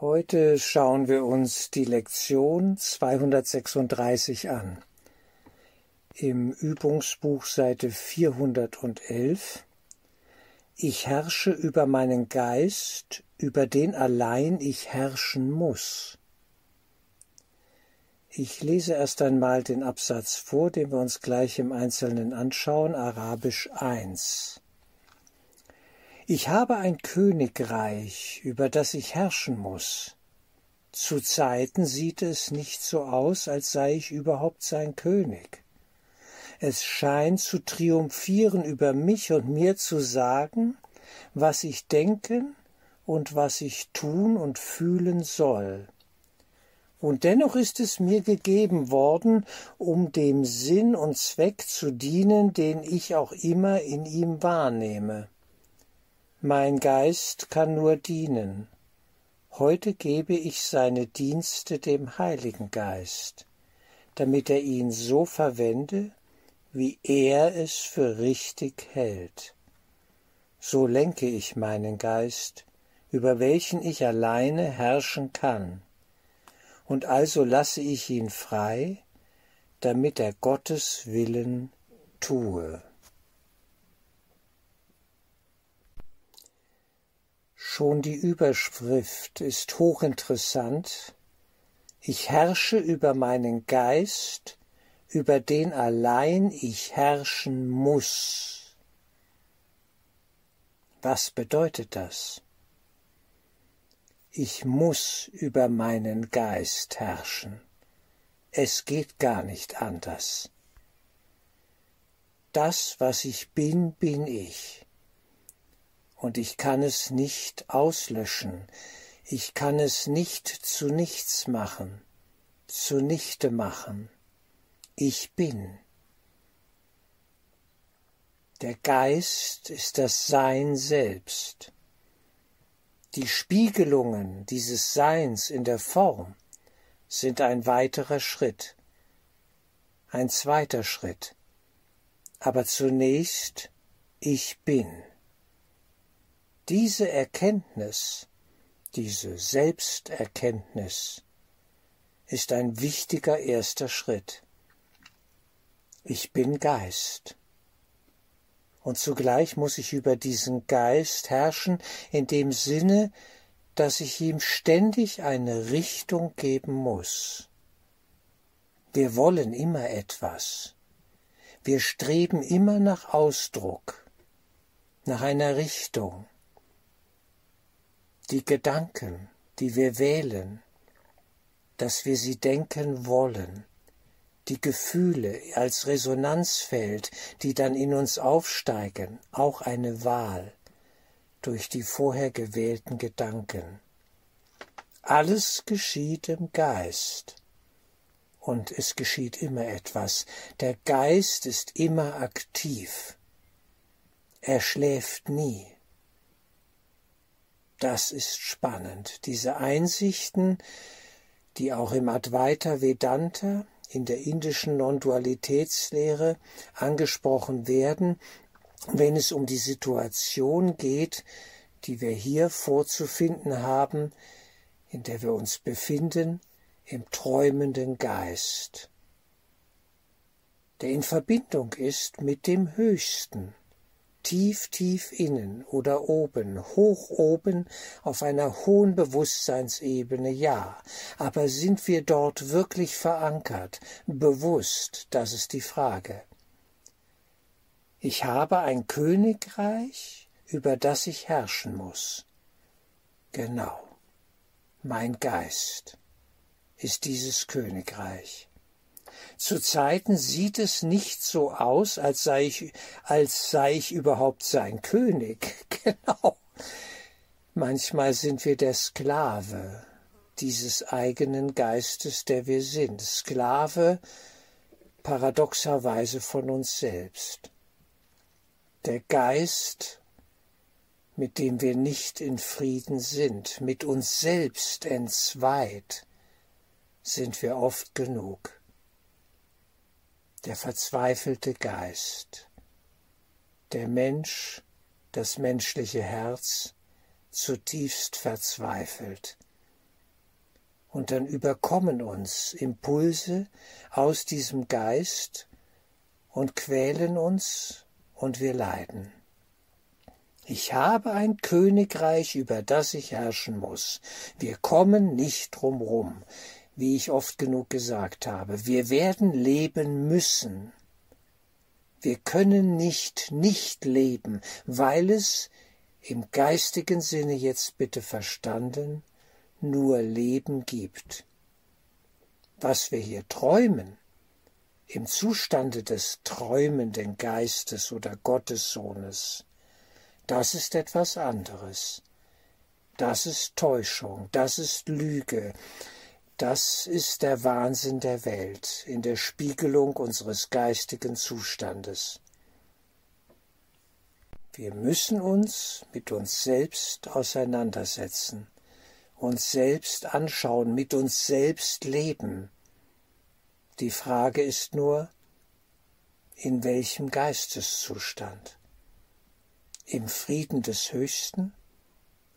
Heute schauen wir uns die Lektion 236 an. Im Übungsbuch Seite 411 Ich herrsche über meinen Geist, über den allein ich herrschen muss. Ich lese erst einmal den Absatz vor, den wir uns gleich im Einzelnen anschauen, Arabisch 1. Ich habe ein Königreich, über das ich herrschen muss. Zu Zeiten sieht es nicht so aus, als sei ich überhaupt sein König. Es scheint zu triumphieren über mich und mir zu sagen, was ich denken und was ich tun und fühlen soll. Und dennoch ist es mir gegeben worden, um dem Sinn und Zweck zu dienen, den ich auch immer in ihm wahrnehme. Mein Geist kann nur dienen. Heute gebe ich seine Dienste dem Heiligen Geist, damit er ihn so verwende, wie er es für richtig hält. So lenke ich meinen Geist, über welchen ich alleine herrschen kann, und also lasse ich ihn frei, damit er Gottes Willen tue. Schon die Überschrift ist hochinteressant. Ich herrsche über meinen Geist, über den allein ich herrschen muss. Was bedeutet das? Ich muss über meinen Geist herrschen. Es geht gar nicht anders. Das, was ich bin, bin ich und ich kann es nicht auslöschen, ich kann es nicht zu nichts machen, zunichte machen. Ich bin. Der Geist ist das Sein selbst. Die Spiegelungen dieses Seins in der Form sind ein weiterer Schritt, ein zweiter Schritt, aber zunächst ich bin. Diese Erkenntnis, diese Selbsterkenntnis ist ein wichtiger erster Schritt. Ich bin Geist. Und zugleich muss ich über diesen Geist herrschen in dem Sinne, dass ich ihm ständig eine Richtung geben muss. Wir wollen immer etwas. Wir streben immer nach Ausdruck, nach einer Richtung die Gedanken, die wir wählen, dass wir sie denken wollen, die Gefühle als Resonanzfeld, die dann in uns aufsteigen, auch eine Wahl durch die vorher gewählten Gedanken. Alles geschieht im Geist. Und es geschieht immer etwas. Der Geist ist immer aktiv. Er schläft nie. Das ist spannend. Diese Einsichten, die auch im Advaita Vedanta, in der indischen Non-Dualitätslehre angesprochen werden, wenn es um die Situation geht, die wir hier vorzufinden haben, in der wir uns befinden, im träumenden Geist, der in Verbindung ist mit dem Höchsten, tief, tief innen oder oben, hoch oben auf einer hohen Bewusstseinsebene, ja, aber sind wir dort wirklich verankert, bewusst, das ist die Frage. Ich habe ein Königreich, über das ich herrschen muss. Genau, mein Geist ist dieses Königreich. Zu Zeiten sieht es nicht so aus, als sei ich, als sei ich überhaupt sein König. Genau. Manchmal sind wir der Sklave dieses eigenen Geistes, der wir sind. Sklave paradoxerweise von uns selbst. Der Geist, mit dem wir nicht in Frieden sind, mit uns selbst entzweit, sind wir oft genug der verzweifelte Geist, der Mensch, das menschliche Herz, zutiefst verzweifelt, Und dann überkommen uns Impulse aus diesem Geist und quälen uns und wir leiden. Ich habe ein Königreich, über das ich herrschen muss. Wir kommen nicht drumrum, wie ich oft genug gesagt habe. Wir werden leben müssen. Wir können nicht nicht leben, weil es im geistigen Sinne jetzt bitte verstanden nur Leben gibt. Was wir hier träumen, im Zustande des träumenden Geistes oder Gottessohnes, das ist etwas anderes. Das ist Täuschung, das ist Lüge, das ist der Wahnsinn der Welt in der Spiegelung unseres geistigen Zustandes. Wir müssen uns mit uns selbst auseinandersetzen, uns selbst anschauen, mit uns selbst leben. Die Frage ist nur, in welchem Geisteszustand? im Frieden des Höchsten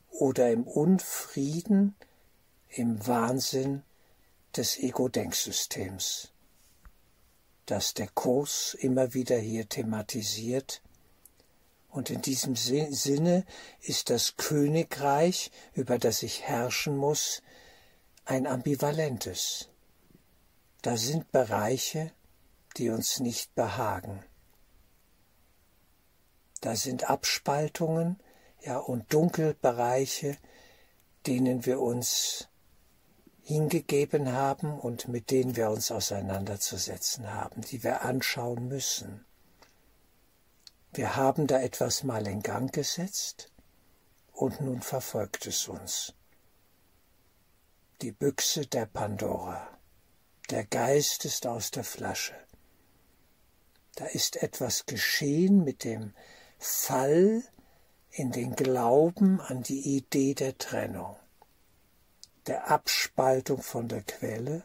oder im Unfrieden, im Wahnsinn des Ego-Denksystems, das der Kurs immer wieder hier thematisiert. Und in diesem Sinne ist das Königreich, über das ich herrschen muss, ein ambivalentes. Da sind Bereiche, die uns nicht behagen. Da sind Abspaltungen, ja, und Dunkelbereiche, denen wir uns hingegeben haben und mit denen wir uns auseinanderzusetzen haben, die wir anschauen müssen. Wir haben da etwas mal in Gang gesetzt und nun verfolgt es uns. Die Büchse der Pandora. Der Geist ist aus der Flasche. Da ist etwas geschehen mit dem Fall in den Glauben an die Idee der Trennung, der Abspaltung von der Quelle.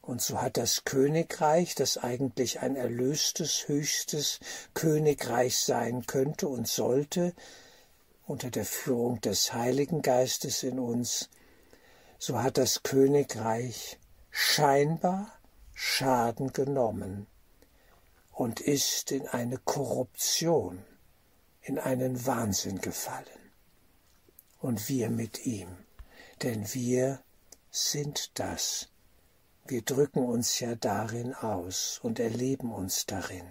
Und so hat das Königreich, das eigentlich ein erlöstes, höchstes Königreich sein könnte und sollte, unter der Führung des Heiligen Geistes in uns, so hat das Königreich scheinbar Schaden genommen und ist in eine Korruption, in einen Wahnsinn gefallen. Und wir mit ihm, denn wir sind das. Wir drücken uns ja darin aus und erleben uns darin.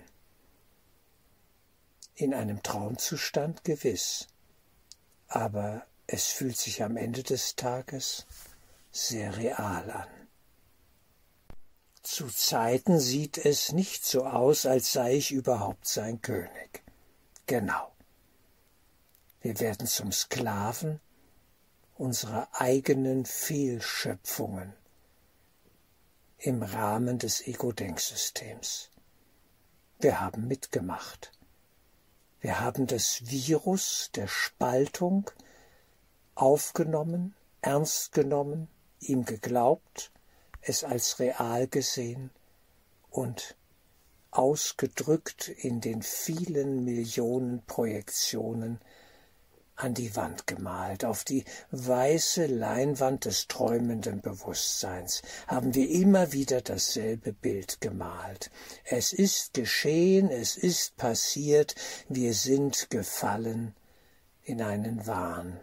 In einem Traumzustand gewiss, aber es fühlt sich am Ende des Tages sehr real an. Zu Zeiten sieht es nicht so aus, als sei ich überhaupt sein König. Genau. Wir werden zum Sklaven unserer eigenen Fehlschöpfungen im Rahmen des Ego-Denksystems. Wir haben mitgemacht. Wir haben das Virus der Spaltung aufgenommen, ernst genommen, ihm geglaubt es als real gesehen und ausgedrückt in den vielen Millionen Projektionen an die Wand gemalt, auf die weiße Leinwand des träumenden Bewusstseins haben wir immer wieder dasselbe Bild gemalt. Es ist geschehen, es ist passiert, wir sind gefallen in einen Wahn,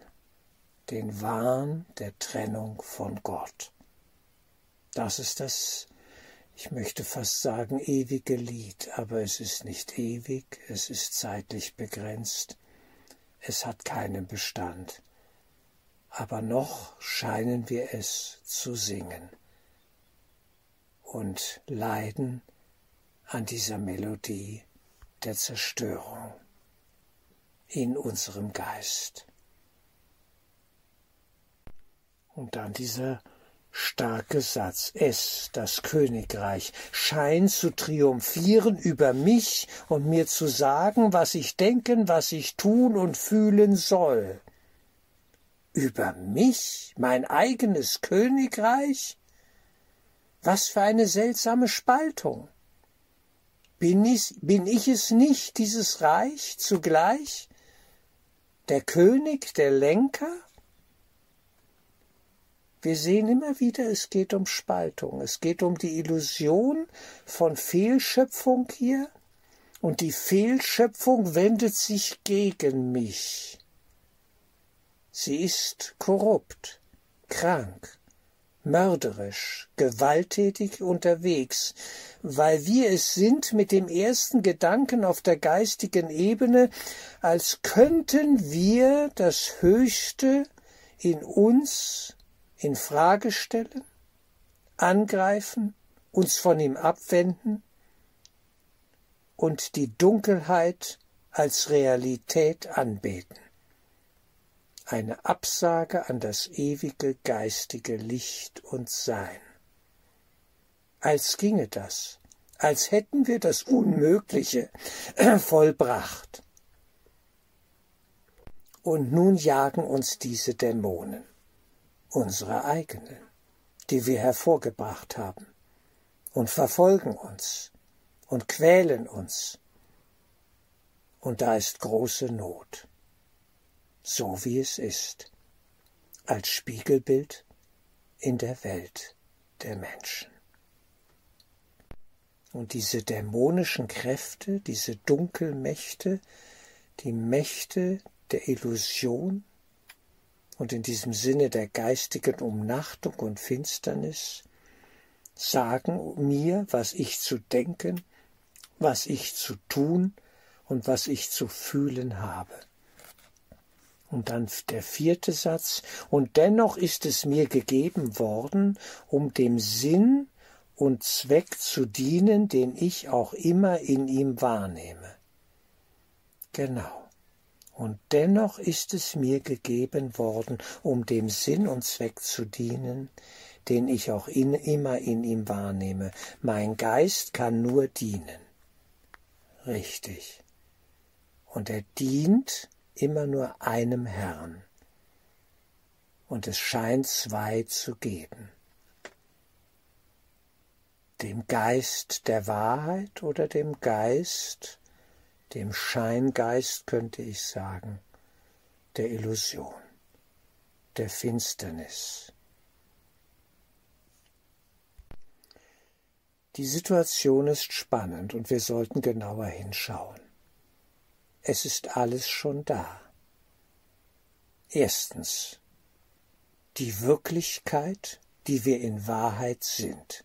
den Wahn der Trennung von Gott. Das ist das, ich möchte fast sagen, ewige Lied, aber es ist nicht ewig, es ist zeitlich begrenzt, es hat keinen Bestand. Aber noch scheinen wir es zu singen und leiden an dieser Melodie der Zerstörung in unserem Geist. Und dann dieser starke Satz. Es, das Königreich, scheint zu triumphieren über mich und mir zu sagen, was ich denken, was ich tun und fühlen soll. Über mich, mein eigenes Königreich? Was für eine seltsame Spaltung. Bin ich, bin ich es nicht, dieses Reich zugleich? Der König, der Lenker? Wir sehen immer wieder, es geht um Spaltung, es geht um die Illusion von Fehlschöpfung hier, und die Fehlschöpfung wendet sich gegen mich. Sie ist korrupt, krank, mörderisch, gewalttätig unterwegs, weil wir es sind mit dem ersten Gedanken auf der geistigen Ebene, als könnten wir das Höchste in uns in Frage stellen, angreifen, uns von ihm abwenden und die Dunkelheit als Realität anbeten eine Absage an das ewige geistige Licht und Sein. Als ginge das, als hätten wir das Unmögliche vollbracht. Und nun jagen uns diese Dämonen, unsere eigenen, die wir hervorgebracht haben, und verfolgen uns und quälen uns. Und da ist große Not so wie es ist, als Spiegelbild in der Welt der Menschen. Und diese dämonischen Kräfte, diese Dunkelmächte, die Mächte der Illusion und in diesem Sinne der geistigen Umnachtung und Finsternis, sagen mir, was ich zu denken, was ich zu tun und was ich zu fühlen habe. Und dann der vierte Satz, und dennoch ist es mir gegeben worden, um dem Sinn und Zweck zu dienen, den ich auch immer in ihm wahrnehme. Genau. Und dennoch ist es mir gegeben worden, um dem Sinn und Zweck zu dienen, den ich auch in, immer in ihm wahrnehme. Mein Geist kann nur dienen. Richtig. Und er dient immer nur einem Herrn. Und es scheint zwei zu geben. Dem Geist der Wahrheit oder dem Geist, dem Scheingeist könnte ich sagen, der Illusion, der Finsternis. Die Situation ist spannend und wir sollten genauer hinschauen. Es ist alles schon da. Erstens die Wirklichkeit, die wir in Wahrheit sind.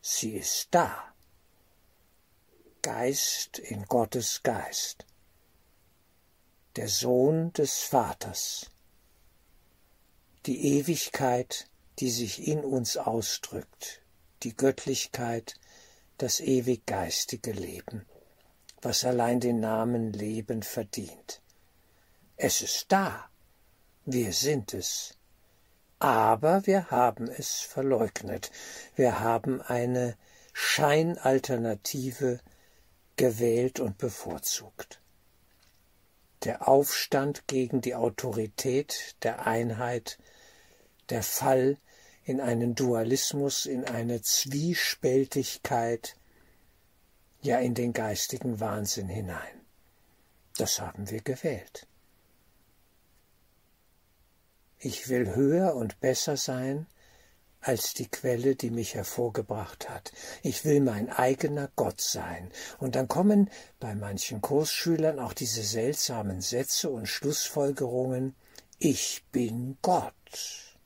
Sie ist da. Geist in Gottes Geist. Der Sohn des Vaters. Die Ewigkeit, die sich in uns ausdrückt. Die Göttlichkeit, das ewig geistige Leben was allein den Namen Leben verdient. Es ist da, wir sind es, aber wir haben es verleugnet, wir haben eine Scheinalternative gewählt und bevorzugt. Der Aufstand gegen die Autorität der Einheit, der Fall in einen Dualismus, in eine Zwiespältigkeit, ja in den geistigen Wahnsinn hinein. Das haben wir gewählt. Ich will höher und besser sein als die Quelle, die mich hervorgebracht hat. Ich will mein eigener Gott sein. Und dann kommen bei manchen Kursschülern auch diese seltsamen Sätze und Schlussfolgerungen Ich bin Gott.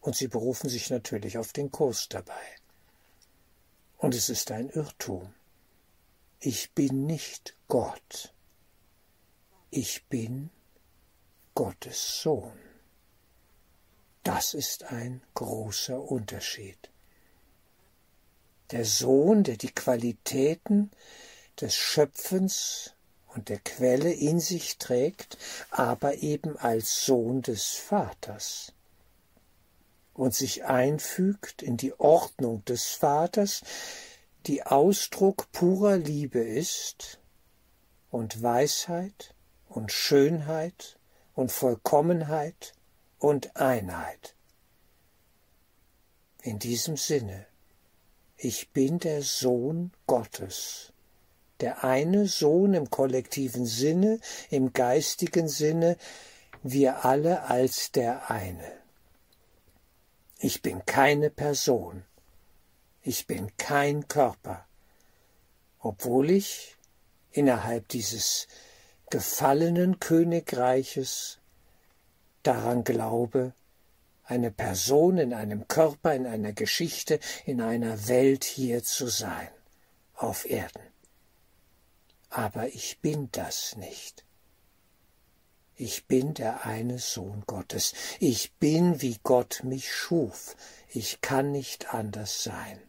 Und sie berufen sich natürlich auf den Kurs dabei. Und es ist ein Irrtum. Ich bin nicht Gott. Ich bin Gottes Sohn. Das ist ein großer Unterschied. Der Sohn, der die Qualitäten des Schöpfens und der Quelle in sich trägt, aber eben als Sohn des Vaters und sich einfügt in die Ordnung des Vaters, die Ausdruck purer Liebe ist und Weisheit und Schönheit und Vollkommenheit und Einheit. In diesem Sinne, ich bin der Sohn Gottes, der eine Sohn im kollektiven Sinne, im geistigen Sinne, wir alle als der eine. Ich bin keine Person. Ich bin kein Körper. Obwohl ich innerhalb dieses gefallenen Königreiches daran glaube, eine Person in einem Körper, in einer Geschichte, in einer Welt hier zu sein, auf Erden. Aber ich bin das nicht. Ich bin der eine Sohn Gottes. Ich bin, wie Gott mich schuf. Ich kann nicht anders sein.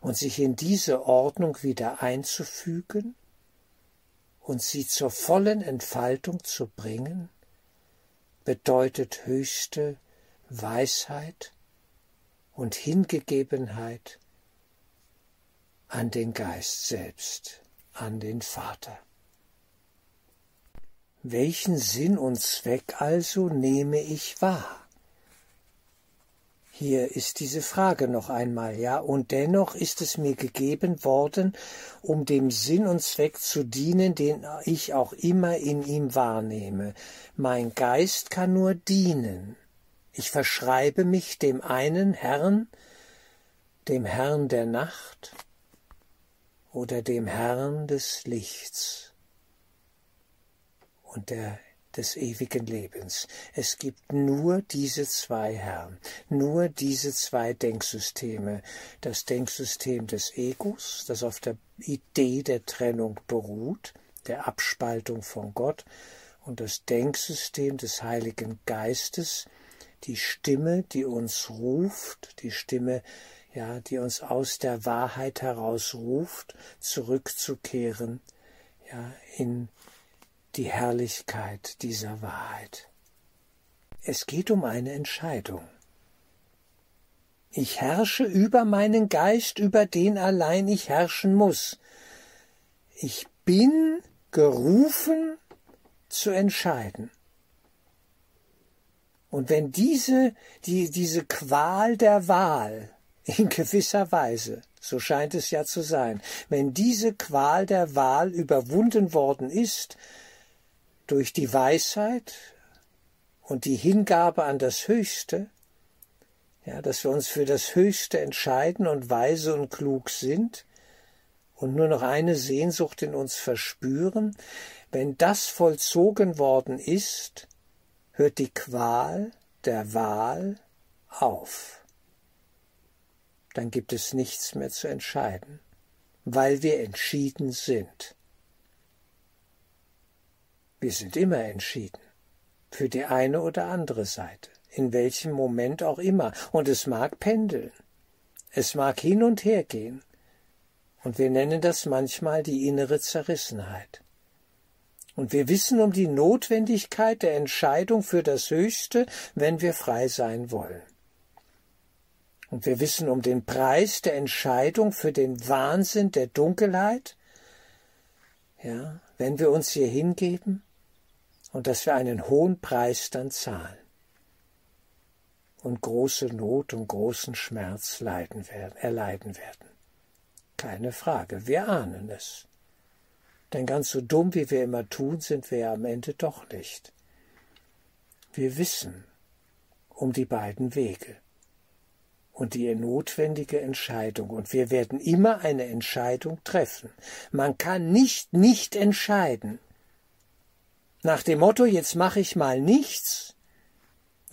Und sich in diese Ordnung wieder einzufügen und sie zur vollen Entfaltung zu bringen, bedeutet höchste Weisheit und Hingegebenheit an den Geist selbst, an den Vater. Welchen Sinn und Zweck also nehme ich wahr? Hier ist diese Frage noch einmal, ja, und dennoch ist es mir gegeben worden, um dem Sinn und Zweck zu dienen, den ich auch immer in ihm wahrnehme. Mein Geist kann nur dienen. Ich verschreibe mich dem einen Herrn, dem Herrn der Nacht oder dem Herrn des Lichts und der des ewigen Lebens. Es gibt nur diese zwei Herren, nur diese zwei Denksysteme. Das Denksystem des Egos, das auf der Idee der Trennung beruht, der Abspaltung von Gott, und das Denksystem des Heiligen Geistes, die Stimme, die uns ruft, die Stimme, ja, die uns aus der Wahrheit heraus ruft, zurückzukehren, ja, in die Herrlichkeit dieser Wahrheit. Es geht um eine Entscheidung. Ich herrsche über meinen Geist, über den allein ich herrschen muss. Ich bin gerufen zu entscheiden. Und wenn diese, die, diese Qual der Wahl in gewisser Weise, so scheint es ja zu sein, wenn diese Qual der Wahl überwunden worden ist, durch die Weisheit und die Hingabe an das Höchste, ja, dass wir uns für das Höchste entscheiden und weise und klug sind und nur noch eine Sehnsucht in uns verspüren, wenn das vollzogen worden ist, hört die Qual der Wahl auf. Dann gibt es nichts mehr zu entscheiden, weil wir entschieden sind. Wir sind immer entschieden. Für die eine oder andere Seite. In welchem Moment auch immer. Und es mag pendeln. Es mag hin und her gehen. Und wir nennen das manchmal die innere Zerrissenheit. Und wir wissen um die Notwendigkeit der Entscheidung für das Höchste, wenn wir frei sein wollen. Und wir wissen um den Preis der Entscheidung für den Wahnsinn der Dunkelheit, ja, wenn wir uns hier hingeben und dass wir einen hohen Preis dann zahlen und große Not und großen Schmerz leiden werden, erleiden werden. Keine Frage, wir ahnen es. Denn ganz so dumm, wie wir immer tun, sind wir ja am Ende doch nicht. Wir wissen um die beiden Wege und die notwendige Entscheidung, und wir werden immer eine Entscheidung treffen. Man kann nicht nicht entscheiden. Nach dem Motto, jetzt mache ich mal nichts,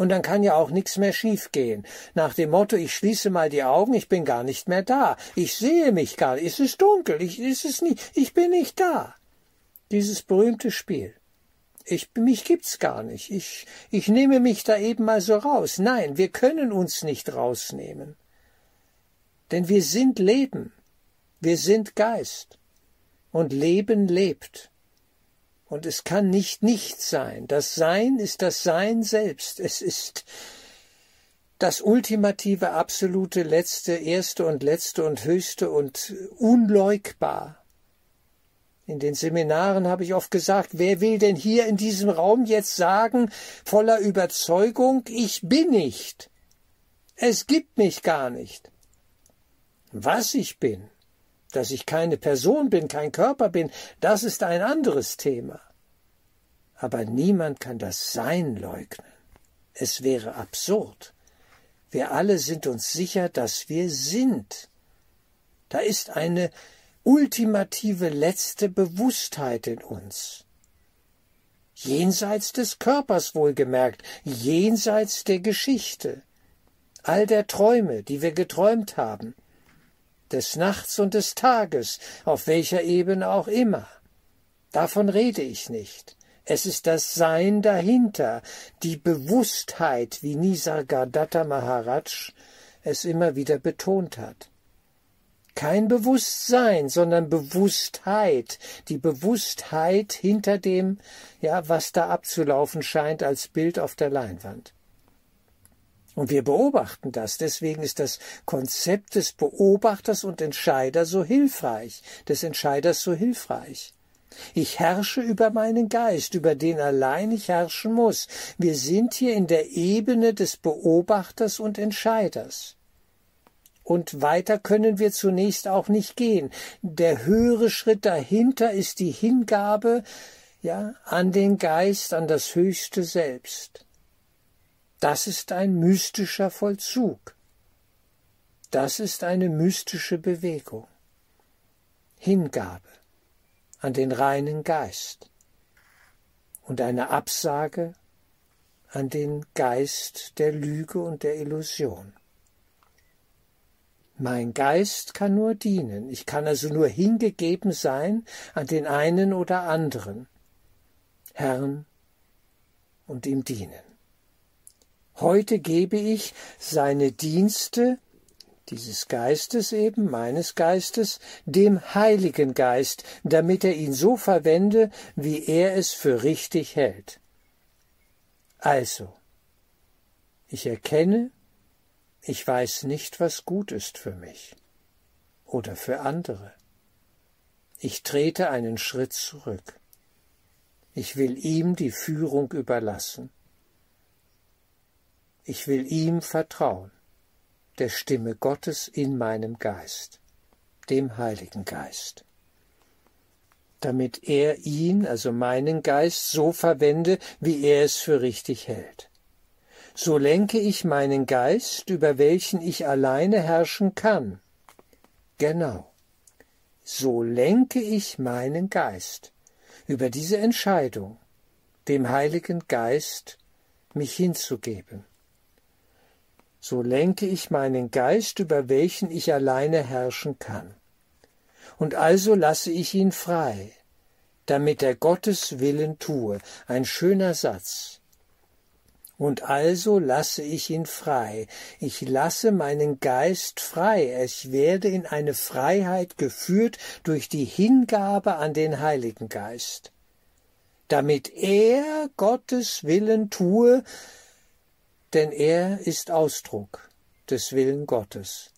und dann kann ja auch nichts mehr schiefgehen. Nach dem Motto, ich schließe mal die Augen, ich bin gar nicht mehr da. Ich sehe mich gar nicht. Es ist dunkel. Ich, es ist nicht, ich bin nicht da. Dieses berühmte Spiel. Ich, mich gibt's gar nicht. Ich, ich nehme mich da eben mal so raus. Nein, wir können uns nicht rausnehmen. Denn wir sind Leben. Wir sind Geist. Und Leben lebt. Und es kann nicht nicht sein. Das Sein ist das Sein selbst. Es ist das ultimative, absolute, letzte, erste und letzte und höchste und unleugbar. In den Seminaren habe ich oft gesagt, wer will denn hier in diesem Raum jetzt sagen, voller Überzeugung, ich bin nicht. Es gibt mich gar nicht. Was ich bin, dass ich keine Person bin, kein Körper bin, das ist ein anderes Thema. Aber niemand kann das Sein leugnen. Es wäre absurd, Wir alle sind uns sicher, dass wir sind. Da ist eine ultimative letzte Bewusstheit in uns. Jenseits des Körpers wohlgemerkt, jenseits der Geschichte, all der Träume, die wir geträumt haben, des Nachts und des Tages, auf welcher Ebene auch immer. Davon rede ich nicht. Es ist das Sein dahinter, die Bewusstheit, wie Nisargadatta Maharaj es immer wieder betont hat. Kein Bewusstsein, sondern Bewusstheit, die Bewusstheit hinter dem, ja, was da abzulaufen scheint als Bild auf der Leinwand. Und wir beobachten das, deswegen ist das Konzept des Beobachters und Entscheiders so hilfreich, des Entscheiders so hilfreich. Ich herrsche über meinen Geist, über den allein ich herrschen muss. Wir sind hier in der Ebene des Beobachters und Entscheiders. Und weiter können wir zunächst auch nicht gehen. Der höhere Schritt dahinter ist die Hingabe, ja, an den Geist, an das höchste Selbst. Das ist ein mystischer Vollzug. Das ist eine mystische Bewegung. Hingabe an den reinen Geist und eine Absage an den Geist der Lüge und der Illusion. Mein Geist kann nur dienen, ich kann also nur hingegeben sein an den einen oder anderen, Herrn, und ihm dienen. Heute gebe ich seine Dienste, dieses Geistes eben, meines Geistes, dem Heiligen Geist, damit er ihn so verwende, wie er es für richtig hält. Also, ich erkenne, ich weiß nicht, was gut ist für mich oder für andere. Ich trete einen Schritt zurück. Ich will ihm die Führung überlassen. Ich will ihm vertrauen, der Stimme Gottes in meinem Geist, dem Heiligen Geist, damit er ihn, also meinen Geist, so verwende, wie er es für richtig hält. So lenke ich meinen Geist, über welchen ich alleine herrschen kann. Genau. So lenke ich meinen Geist über diese Entscheidung, dem Heiligen Geist mich hinzugeben so lenke ich meinen Geist, über welchen ich alleine herrschen kann. Und also lasse ich ihn frei, damit er Gottes Willen tue. Ein schöner Satz. Und also lasse ich ihn frei. Ich lasse meinen Geist frei. Ich werde in eine Freiheit geführt durch die Hingabe an den Heiligen Geist. Damit er Gottes Willen tue, denn er ist Ausdruck des Willen Gottes.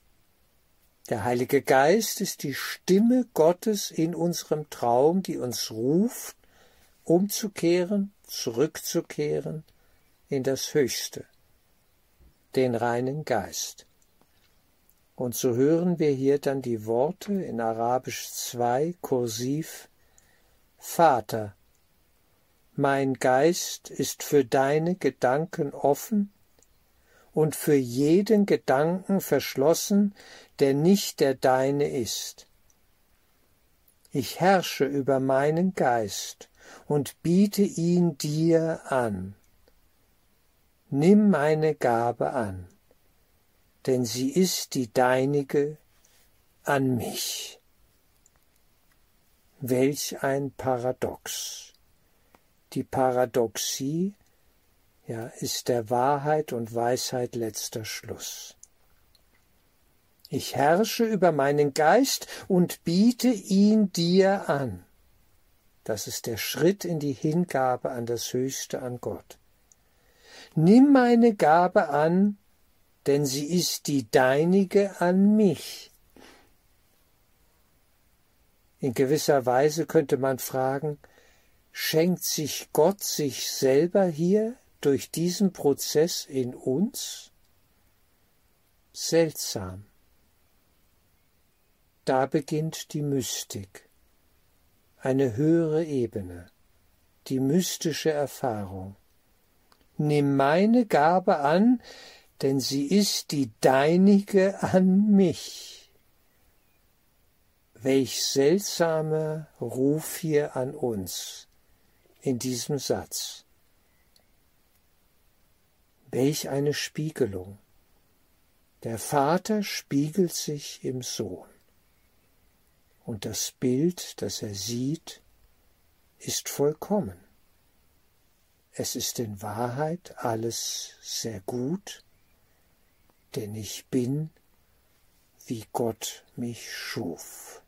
Der Heilige Geist ist die Stimme Gottes in unserem Traum, die uns ruft, umzukehren, zurückzukehren in das Höchste, den reinen Geist. Und so hören wir hier dann die Worte in Arabisch 2 kursiv Vater, mein Geist ist für deine Gedanken offen und für jeden Gedanken verschlossen, der nicht der deine ist. Ich herrsche über meinen Geist und biete ihn dir an. Nimm meine Gabe an, denn sie ist die deinige an mich. Welch ein Paradox. Die Paradoxie ja, ist der Wahrheit und Weisheit letzter Schluss. Ich herrsche über meinen Geist und biete ihn dir an. Das ist der Schritt in die Hingabe an das Höchste an Gott. Nimm meine Gabe an, denn sie ist die deinige an mich. In gewisser Weise könnte man fragen, schenkt sich Gott sich selber hier durch diesen Prozess in uns? Seltsam. Da beginnt die Mystik, eine höhere Ebene, die mystische Erfahrung. Nimm meine Gabe an, denn sie ist die deinige an mich. Welch seltsamer Ruf hier an uns in diesem Satz. Welch eine Spiegelung. Der Vater spiegelt sich im Sohn. Und das Bild, das er sieht, ist vollkommen. Es ist in Wahrheit alles sehr gut, denn ich bin, wie Gott mich schuf.